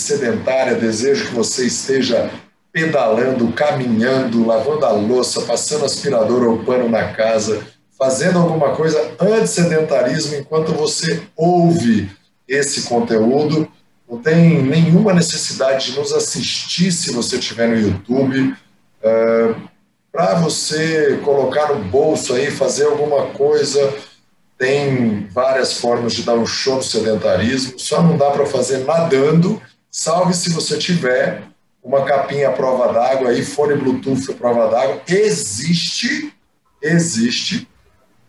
ex-sedentária, desejo que você esteja pedalando, caminhando, lavando a louça, passando aspirador ou pano na casa, fazendo alguma coisa anti-sedentarismo enquanto você ouve esse conteúdo. Não tem nenhuma necessidade de nos assistir se você estiver no YouTube. Uh, Para você colocar no bolso aí, fazer alguma coisa, tem várias formas de dar um show no sedentarismo, só não dá para fazer nadando, salve se você tiver uma capinha à prova d'água aí, fone Bluetooth à prova d'água. Existe, existe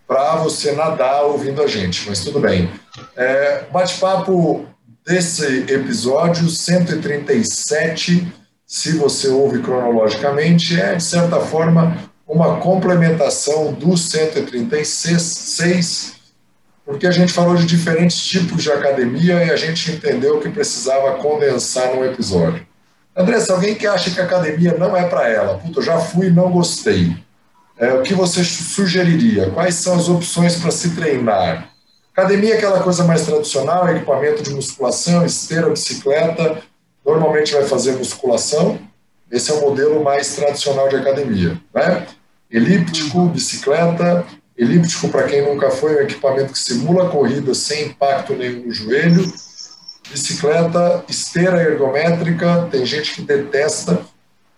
para você nadar ouvindo a gente, mas tudo bem. É, Bate-papo desse episódio 137, se você ouve cronologicamente, é de certa forma uma complementação do 136, porque a gente falou de diferentes tipos de academia e a gente entendeu que precisava condensar num episódio. André, se alguém que acha que academia não é para ela, puta, eu já fui e não gostei é, o que você sugeriria? Quais são as opções para se treinar? Academia é aquela coisa mais tradicional, equipamento de musculação, esteira, bicicleta. Normalmente vai fazer musculação. Esse é o modelo mais tradicional de academia. Né? Elíptico, bicicleta. Elíptico, para quem nunca foi, é um equipamento que simula a corrida sem impacto nenhum no joelho. Bicicleta, esteira ergométrica. Tem gente que detesta.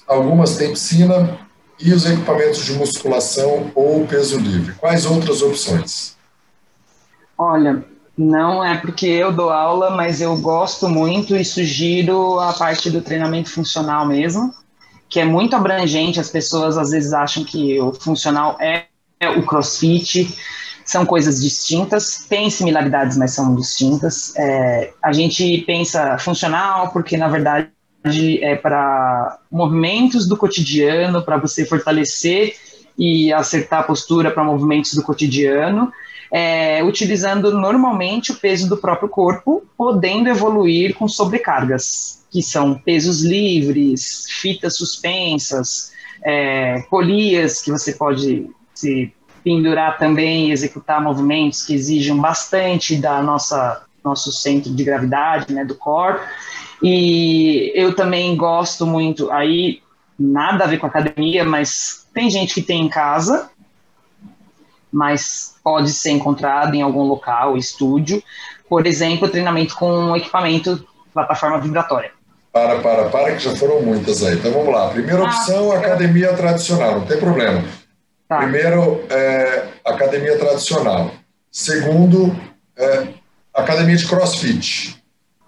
Algumas têm piscina e os equipamentos de musculação ou peso livre? Quais outras opções? Olha, não é porque eu dou aula, mas eu gosto muito e sugiro a parte do treinamento funcional mesmo, que é muito abrangente. As pessoas às vezes acham que o funcional é o crossfit, são coisas distintas, tem similaridades, mas são distintas. É, a gente pensa funcional porque, na verdade, é para movimentos do cotidiano, para você fortalecer e acertar a postura para movimentos do cotidiano, é, utilizando normalmente o peso do próprio corpo, podendo evoluir com sobrecargas, que são pesos livres, fitas suspensas, é, polias que você pode se pendurar também e executar movimentos que exigem bastante da nossa nosso centro de gravidade, né, do corpo. E eu também gosto muito, aí nada a ver com academia, mas tem gente que tem em casa, mas pode ser encontrado em algum local, estúdio. Por exemplo, treinamento com equipamento, plataforma vibratória. Para, para, para, que já foram muitas aí. Então vamos lá. Primeira ah, opção, ah, academia tradicional, não tem problema. Tá. Primeiro, é, academia tradicional. Segundo, é, academia de crossfit.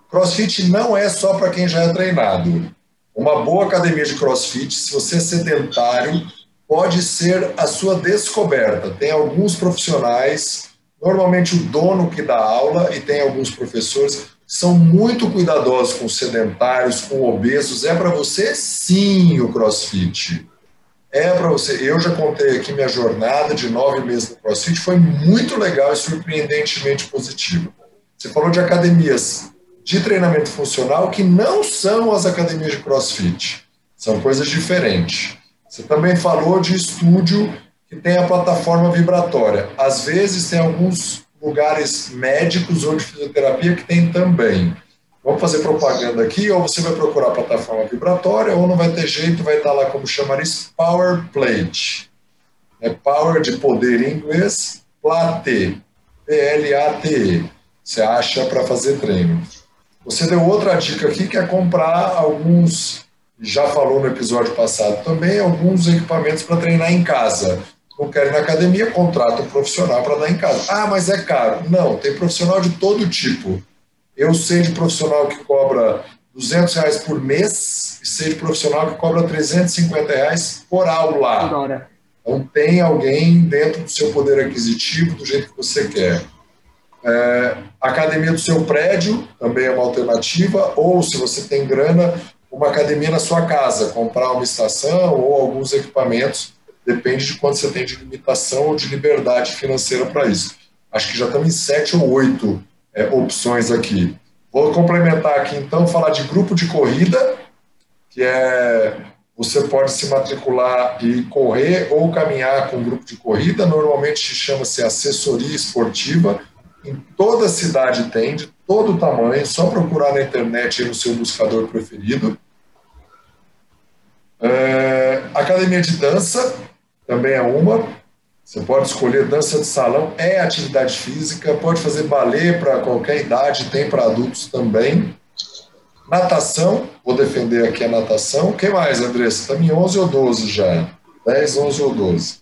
Crossfit não é só para quem já é treinado. Uma boa academia de crossfit, se você é sedentário, pode ser a sua descoberta. Tem alguns profissionais, normalmente o dono que dá aula, e tem alguns professores, são muito cuidadosos com sedentários, com obesos. É para você, sim, o crossfit. É para você. Eu já contei aqui minha jornada de nove meses no crossfit, foi muito legal e surpreendentemente positivo. Você falou de academias de treinamento funcional que não são as academias de crossfit. São coisas diferentes. Você também falou de estúdio que tem a plataforma vibratória. Às vezes tem alguns lugares médicos ou de fisioterapia que tem também. Vamos fazer propaganda aqui, ou você vai procurar a plataforma vibratória, ou não vai ter jeito, vai estar lá como chamar isso, Power Plate. É power de poder em inglês, plate, P-L-A-T-E. Você acha para fazer treino. Você deu outra dica aqui que é comprar alguns, já falou no episódio passado também, alguns equipamentos para treinar em casa. Não quer ir na academia, contrata um profissional para dar em casa. Ah, mas é caro. Não, tem profissional de todo tipo. Eu sei de profissional que cobra 200 reais por mês e sei de profissional que cobra 350 reais por aula. Agora. Então tem alguém dentro do seu poder aquisitivo do jeito que você quer. É, academia do seu prédio também é uma alternativa, ou se você tem grana, uma academia na sua casa, comprar uma estação ou alguns equipamentos, depende de quanto você tem de limitação ou de liberdade financeira para isso. Acho que já estamos em sete ou oito é, opções aqui. Vou complementar aqui então, falar de grupo de corrida, que é você pode se matricular e correr ou caminhar com grupo de corrida, normalmente chama-se assessoria esportiva em toda cidade tem, de todo tamanho, só procurar na internet no seu buscador preferido. É, academia de dança também é uma. Você pode escolher dança de salão, é atividade física, pode fazer balé para qualquer idade, tem para adultos também. Natação, vou defender aqui a natação. O que mais, Andressa? Estamos em 11 ou 12 já? 10, 11 ou 12?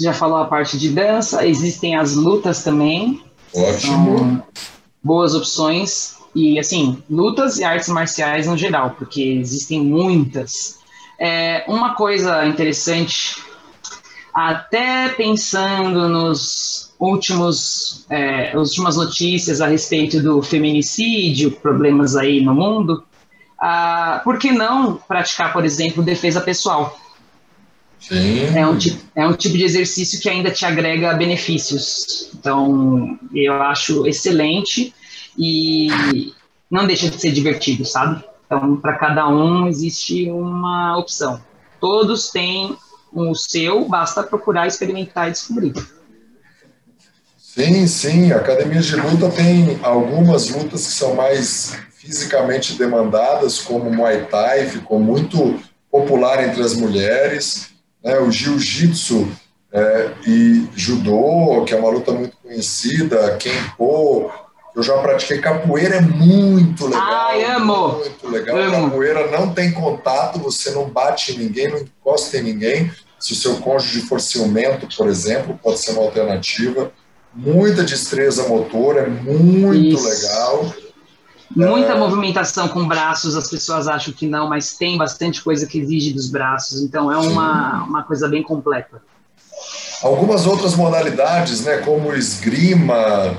Já falou a parte de dança, existem as lutas também. Ótimo. boas opções. E, assim, lutas e artes marciais no geral, porque existem muitas. É, uma coisa interessante, até pensando nos últimos, é, últimas notícias a respeito do feminicídio, problemas aí no mundo, ah, por que não praticar, por exemplo, defesa pessoal? Sim. É um, tipo, é um tipo de exercício que ainda te agrega benefícios. Então, eu acho excelente e não deixa de ser divertido, sabe? Então, para cada um existe uma opção. Todos têm o seu, basta procurar, experimentar e descobrir. Sim, sim. Academias de luta tem algumas lutas que são mais fisicamente demandadas, como Muay Thai, ficou muito popular entre as mulheres né, o jiu-jitsu é, e judô, que é uma luta muito conhecida, kenpo, eu já pratiquei capoeira, é muito legal. Ai, amo! Muito legal. Amo. Capoeira não tem contato, você não bate em ninguém, não encosta em ninguém. Se o seu cônjuge for ciumento, por exemplo, pode ser uma alternativa. Muita destreza motora, é muito Isso. legal. Muita é... movimentação com braços, as pessoas acham que não, mas tem bastante coisa que exige dos braços, então é uma, uma coisa bem completa. Algumas outras modalidades, né, como esgrima,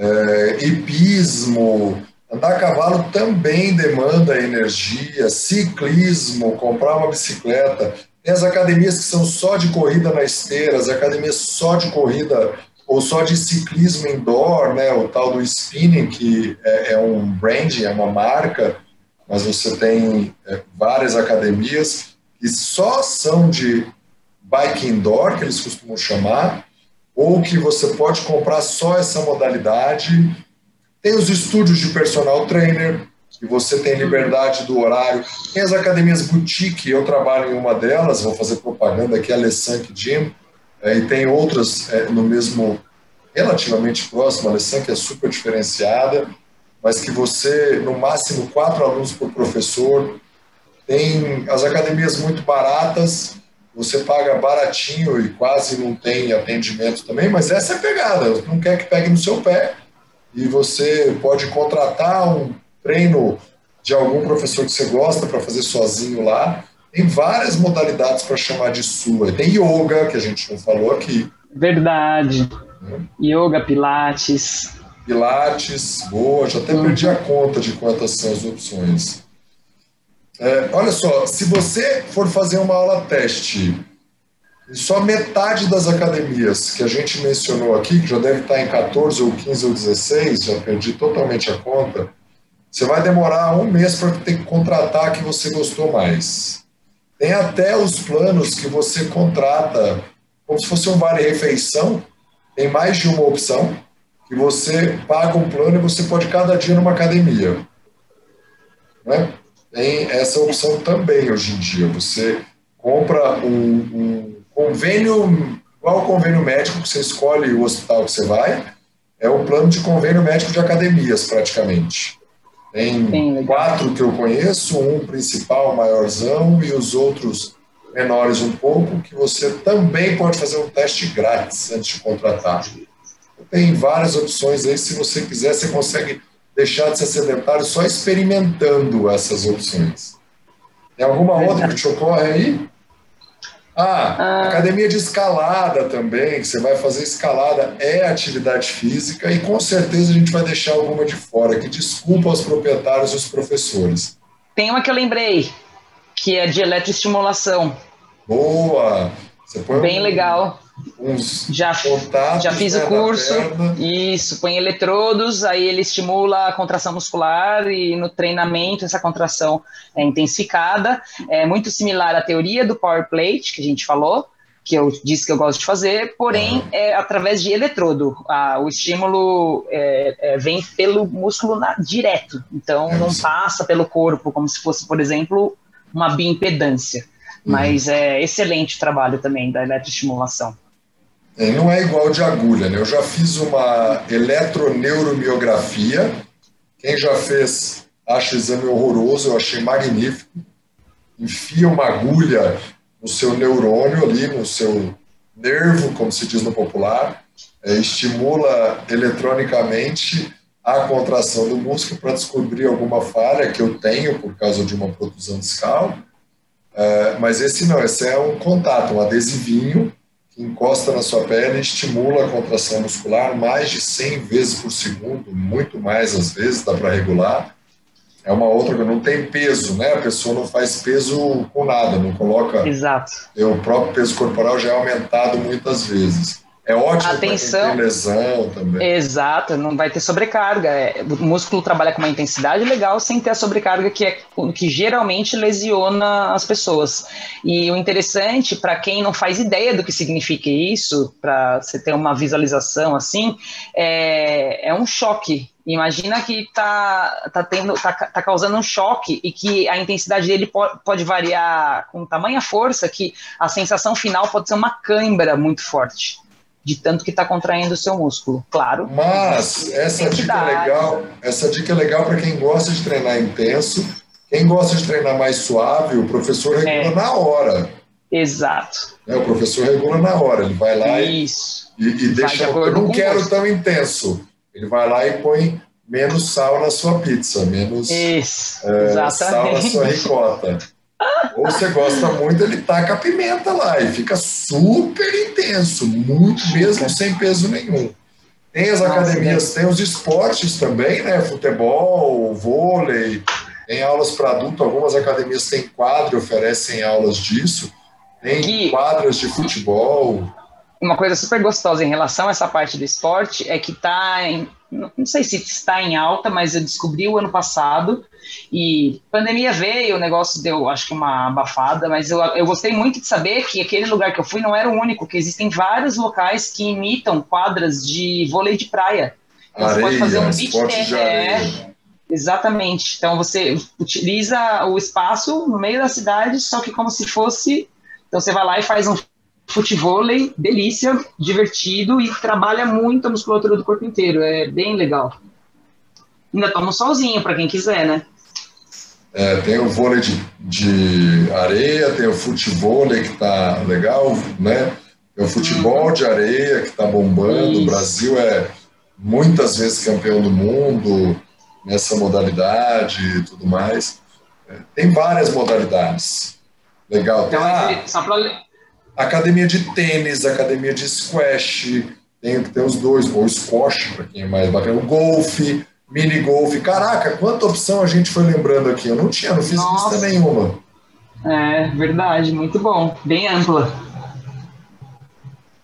é, hipismo, andar a cavalo também demanda energia, ciclismo, comprar uma bicicleta. Tem as academias que são só de corrida na esteira, as academias só de corrida ou só de ciclismo indoor, né, o tal do spinning, que é, é um branding, é uma marca, mas você tem é, várias academias que só são de bike indoor, que eles costumam chamar, ou que você pode comprar só essa modalidade. Tem os estúdios de personal trainer, que você tem liberdade do horário. Tem as academias boutique, eu trabalho em uma delas, vou fazer propaganda aqui, a Lessank Gym, é, e tem outras é, no mesmo, relativamente próximo, a Alessan, que é super diferenciada, mas que você, no máximo, quatro alunos por professor, tem as academias muito baratas, você paga baratinho e quase não tem atendimento também, mas essa é a pegada, não quer que pegue no seu pé, e você pode contratar um treino de algum professor que você gosta para fazer sozinho lá, tem várias modalidades para chamar de sua. Tem yoga, que a gente não falou aqui. Verdade. É. Yoga, pilates. Pilates, boa, já até uhum. perdi a conta de quantas são as opções. É, olha só, se você for fazer uma aula teste, só metade das academias que a gente mencionou aqui, que já deve estar em 14 ou 15 ou 16, já perdi totalmente a conta, você vai demorar um mês para ter que contratar a que você gostou mais. Tem até os planos que você contrata, como se fosse um vale-refeição, tem mais de uma opção, que você paga um plano e você pode cada dia numa academia. Né? Tem essa opção também hoje em dia. Você compra um, um convênio, igual o convênio médico, que você escolhe o hospital que você vai, é o plano de convênio médico de academias, praticamente. Tem quatro que eu conheço, um principal, maiorzão, e os outros menores um pouco, que você também pode fazer um teste grátis antes de contratar. Tem várias opções aí, se você quiser, você consegue deixar de ser sedentário só experimentando essas opções. Tem alguma outra que te ocorre aí? Ah, ah, academia de escalada também, que você vai fazer escalada, é atividade física e com certeza a gente vai deixar alguma de fora, que desculpa aos proprietários e os professores. Tem uma que eu lembrei, que é de eletroestimulação. Boa! Bem um, legal uns já, já fiz né, o curso. Isso, põe eletrodos, aí ele estimula a contração muscular e no treinamento essa contração é intensificada. É muito similar à teoria do power plate que a gente falou, que eu disse que eu gosto de fazer, porém é através de eletrodo. Ah, o estímulo é, é, vem pelo músculo na, direto, então é não passa pelo corpo, como se fosse, por exemplo, uma bioimpedância. Uhum. Mas é excelente o trabalho também da eletroestimulação. É, não é igual de agulha, né? Eu já fiz uma eletroneuromiografia. Quem já fez acha o exame horroroso, eu achei magnífico. Enfia uma agulha no seu neurônio ali, no seu nervo, como se diz no popular, é, estimula eletronicamente a contração do músculo para descobrir alguma falha que eu tenho por causa de uma protusão discal. É, mas esse não, esse é um contato, um adesivinho que encosta na sua pele e estimula a contração muscular mais de 100 vezes por segundo, muito mais às vezes, dá para regular é uma outra coisa, não tem peso, né? A pessoa não faz peso com nada, não coloca. Exato. O próprio peso corporal já é aumentado muitas vezes. É ótimo Atenção. lesão também. Exato, não vai ter sobrecarga. É, o músculo trabalha com uma intensidade legal sem ter a sobrecarga que, é, que geralmente lesiona as pessoas. E o interessante, para quem não faz ideia do que significa isso, para você ter uma visualização assim, é, é um choque Imagina que está tá tendo, tá, tá, causando um choque e que a intensidade dele pode, pode variar com tamanha força que a sensação final pode ser uma cãibra muito forte, de tanto que está contraindo o seu músculo, claro. Mas essa dica é legal, essa dica é legal para quem gosta de treinar intenso, quem gosta de treinar mais suave, o professor regula é. na hora. Exato. É, o professor regula na hora, ele vai lá Isso. e, e, e deixa. De eu não quero tão intenso ele vai lá e põe menos sal na sua pizza, menos Isso, é, sal na sua ricota. Ou você gosta muito, ele taca a pimenta lá e fica super intenso, muito mesmo sem peso nenhum. Tem as academias, tem os esportes também, né? Futebol, vôlei, tem aulas para adulto, algumas academias têm quadro, oferecem aulas disso. Tem quadras de futebol uma coisa super gostosa em relação a essa parte do esporte é que está em, não sei se está em alta, mas eu descobri o ano passado e pandemia veio, o negócio deu, acho que uma abafada, mas eu, eu gostei muito de saber que aquele lugar que eu fui não era o único, que existem vários locais que imitam quadras de vôlei de praia. Então, areia, você pode fazer um beach tennis. É, exatamente. Então você utiliza o espaço no meio da cidade, só que como se fosse. Então você vai lá e faz um futevôlei, delícia, divertido e trabalha muito a musculatura do corpo inteiro. É bem legal. Ainda toma um solzinho para quem quiser, né? É, tem o vôlei de, de areia, tem o futevôlei que tá legal, né? Tem o futebol uhum. de areia que tá bombando. Isso. O Brasil é muitas vezes campeão do mundo nessa modalidade e tudo mais. É, tem várias modalidades. Legal. Então, ah, só para academia de tênis, academia de squash, tem que ter os dois, ou squash, para quem é mais bacana, o golfe, mini golfe. Caraca, quanta opção a gente foi lembrando aqui. Eu não tinha, não fiz Nossa. lista nenhuma. É, verdade, muito bom, bem ampla.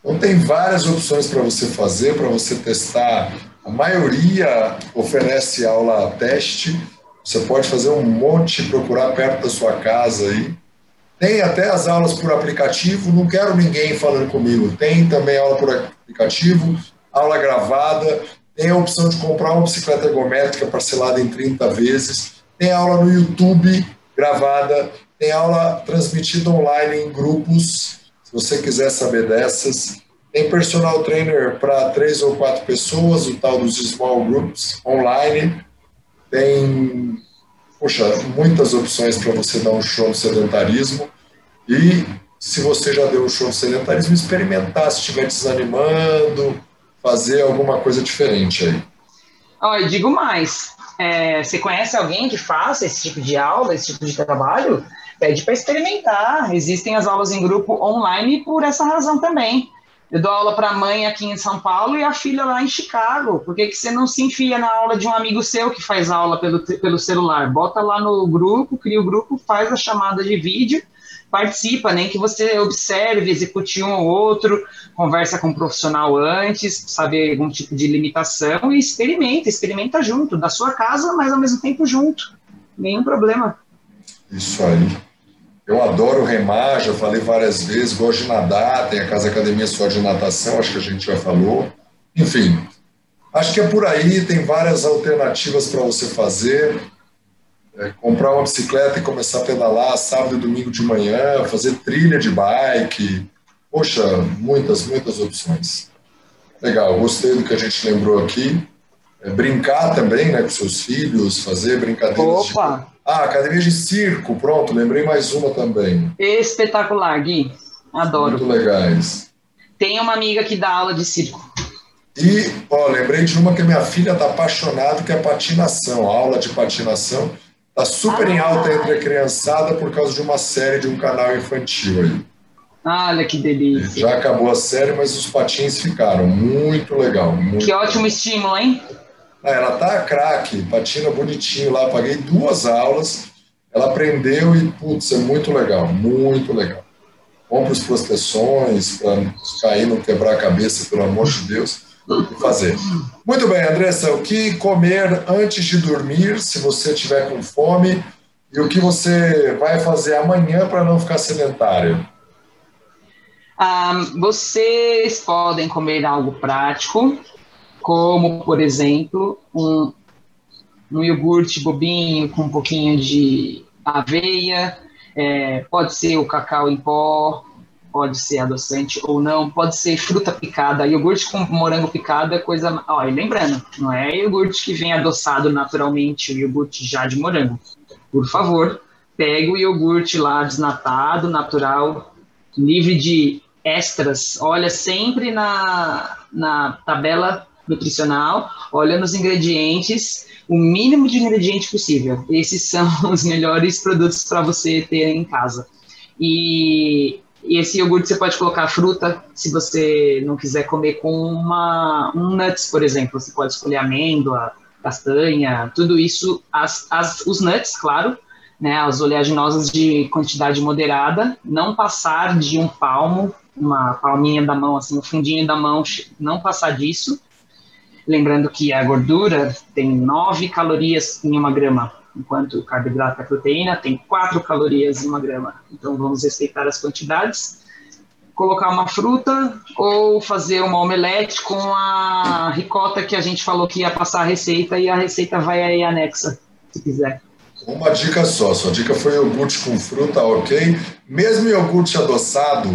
Então tem várias opções para você fazer, para você testar. A maioria oferece aula teste. Você pode fazer um monte, procurar perto da sua casa aí. Tem até as aulas por aplicativo, não quero ninguém falando comigo. Tem também aula por aplicativo, aula gravada, tem a opção de comprar uma bicicleta ergométrica parcelada em 30 vezes, tem aula no YouTube gravada, tem aula transmitida online em grupos, se você quiser saber dessas. Tem personal trainer para três ou quatro pessoas, o tal dos small groups online. Tem poxa, muitas opções para você dar um show no sedentarismo. E se você já deu um show no sedentarismo, experimentar se estiver desanimando, fazer alguma coisa diferente aí. Olha, digo mais. É, você conhece alguém que faça esse tipo de aula, esse tipo de trabalho? Pede para experimentar. Existem as aulas em grupo online por essa razão também. Eu dou aula para a mãe aqui em São Paulo e a filha lá em Chicago. Por que, que você não se enfia na aula de um amigo seu que faz aula pelo, pelo celular? Bota lá no grupo, cria o grupo, faz a chamada de vídeo, participa, nem que você observe, execute um ou outro, conversa com um profissional antes, saber algum tipo de limitação e experimenta, experimenta junto, da sua casa, mas ao mesmo tempo junto. Nenhum problema. Isso aí. Eu adoro remar, já falei várias vezes, gosto de nadar, tem a Casa Academia só de natação, acho que a gente já falou. Enfim, acho que é por aí, tem várias alternativas para você fazer. É, comprar uma bicicleta e começar a pedalar sábado e domingo de manhã, fazer trilha de bike. Poxa, muitas, muitas opções. Legal, gostei do que a gente lembrou aqui. É, brincar também né, com seus filhos, fazer brincadeiras. Opa! De... Ah, academia de circo, pronto, lembrei mais uma também. Espetacular, Gui. Adoro. Muito legais. Tem uma amiga que dá aula de circo. E, ó, lembrei de uma que minha filha está apaixonada, que é patinação, aula de patinação. Está super ah. em alta entre a criançada por causa de uma série de um canal infantil aí. Olha que delícia. Já acabou a série, mas os patins ficaram. Muito legal. Muito que ótimo estímulo, hein? Ah, ela tá craque, patina bonitinho lá, paguei duas aulas, ela aprendeu e, putz, é muito legal, muito legal. Compre as proteções para cair, não quebrar a cabeça, pelo amor de Deus, e fazer. Muito bem, Andressa, o que comer antes de dormir, se você tiver com fome, e o que você vai fazer amanhã para não ficar sedentário? Um, vocês podem comer algo prático, como, por exemplo, um, um iogurte bobinho com um pouquinho de aveia, é, pode ser o cacau em pó, pode ser adoçante ou não, pode ser fruta picada. Iogurte com morango picado é coisa. Ó, e lembrando, não é iogurte que vem adoçado naturalmente, o iogurte já de morango. Por favor, pegue o iogurte lá desnatado, natural, livre de extras. Olha sempre na, na tabela nutricional, olha nos ingredientes, o mínimo de ingrediente possível. Esses são os melhores produtos para você ter em casa. E, esse iogurte você pode colocar fruta, se você não quiser comer com uma, um nuts, por exemplo. Você pode escolher amêndoa, castanha, tudo isso, as, as, os nuts, claro, né, as oleaginosas de quantidade moderada, não passar de um palmo, uma palminha da mão, assim, o fundinho da mão, não passar disso, Lembrando que a gordura tem 9 calorias em uma grama, enquanto o carboidrato e a proteína tem 4 calorias em uma grama. Então vamos respeitar as quantidades. Colocar uma fruta ou fazer uma omelete com a ricota que a gente falou que ia passar a receita e a receita vai aí anexa, se quiser. Uma dica só, sua dica foi iogurte com fruta, ok? Mesmo iogurte adoçado,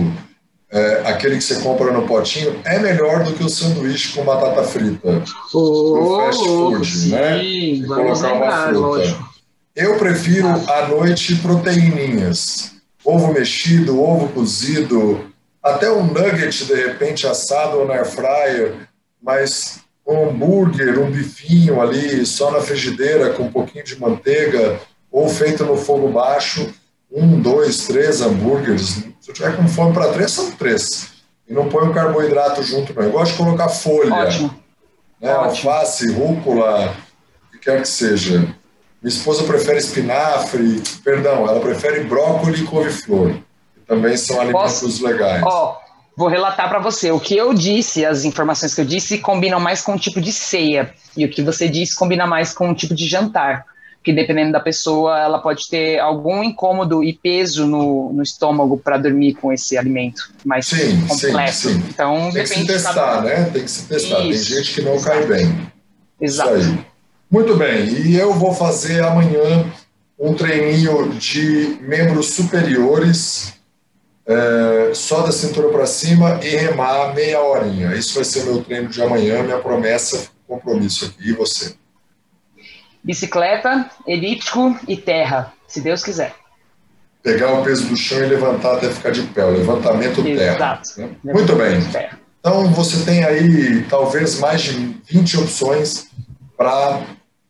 é, aquele que você compra no potinho é melhor do que o sanduíche com batata frita. Oh, fast food, sim, né? colocar uma fruta. Lógico. Eu prefiro à noite proteininhas. Ovo mexido, ovo cozido, até um nugget de repente assado ou na air fryer, mas um hambúrguer, um bifinho ali só na frigideira com um pouquinho de manteiga ou feito no fogo baixo, um, dois, três hambúrgueres se eu tiver com fome para três, são três. E não põe o carboidrato junto, não. Eu gosto de colocar folha. Ótimo. Né? Ótimo. Alface, rúcula, o que quer que seja. Minha esposa prefere espinafre, perdão, ela prefere brócolis e couve-flor. Também são alimentos Posso? legais. Ó, vou relatar para você. O que eu disse, as informações que eu disse, combinam mais com o tipo de ceia. E o que você disse combina mais com o tipo de jantar que dependendo da pessoa, ela pode ter algum incômodo e peso no, no estômago para dormir com esse alimento mais sim, completo. Sim, sim. Então, tem que se testar, né? Tem que se testar. Isso. Tem gente que não Exato. cai bem. Exato. Muito bem. E eu vou fazer amanhã um treininho de membros superiores, é, só da cintura para cima e remar meia horinha. Isso vai ser meu treino de amanhã, minha promessa, compromisso aqui. E você? Bicicleta, elíptico e terra, se Deus quiser. Pegar o peso do chão e levantar até ficar de pé, o levantamento Exato. terra. Né? Muito bem. Então você tem aí talvez mais de 20 opções para.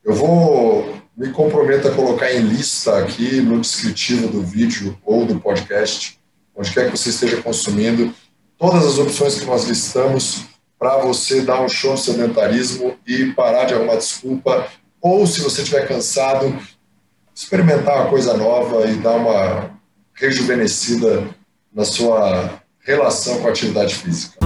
Eu vou me comprometo a colocar em lista aqui no descritivo do vídeo ou do podcast, onde quer que você esteja consumindo, todas as opções que nós listamos para você dar um show de sedentarismo e parar de arrumar desculpa ou se você estiver cansado, experimentar uma coisa nova e dar uma rejuvenescida na sua relação com a atividade física.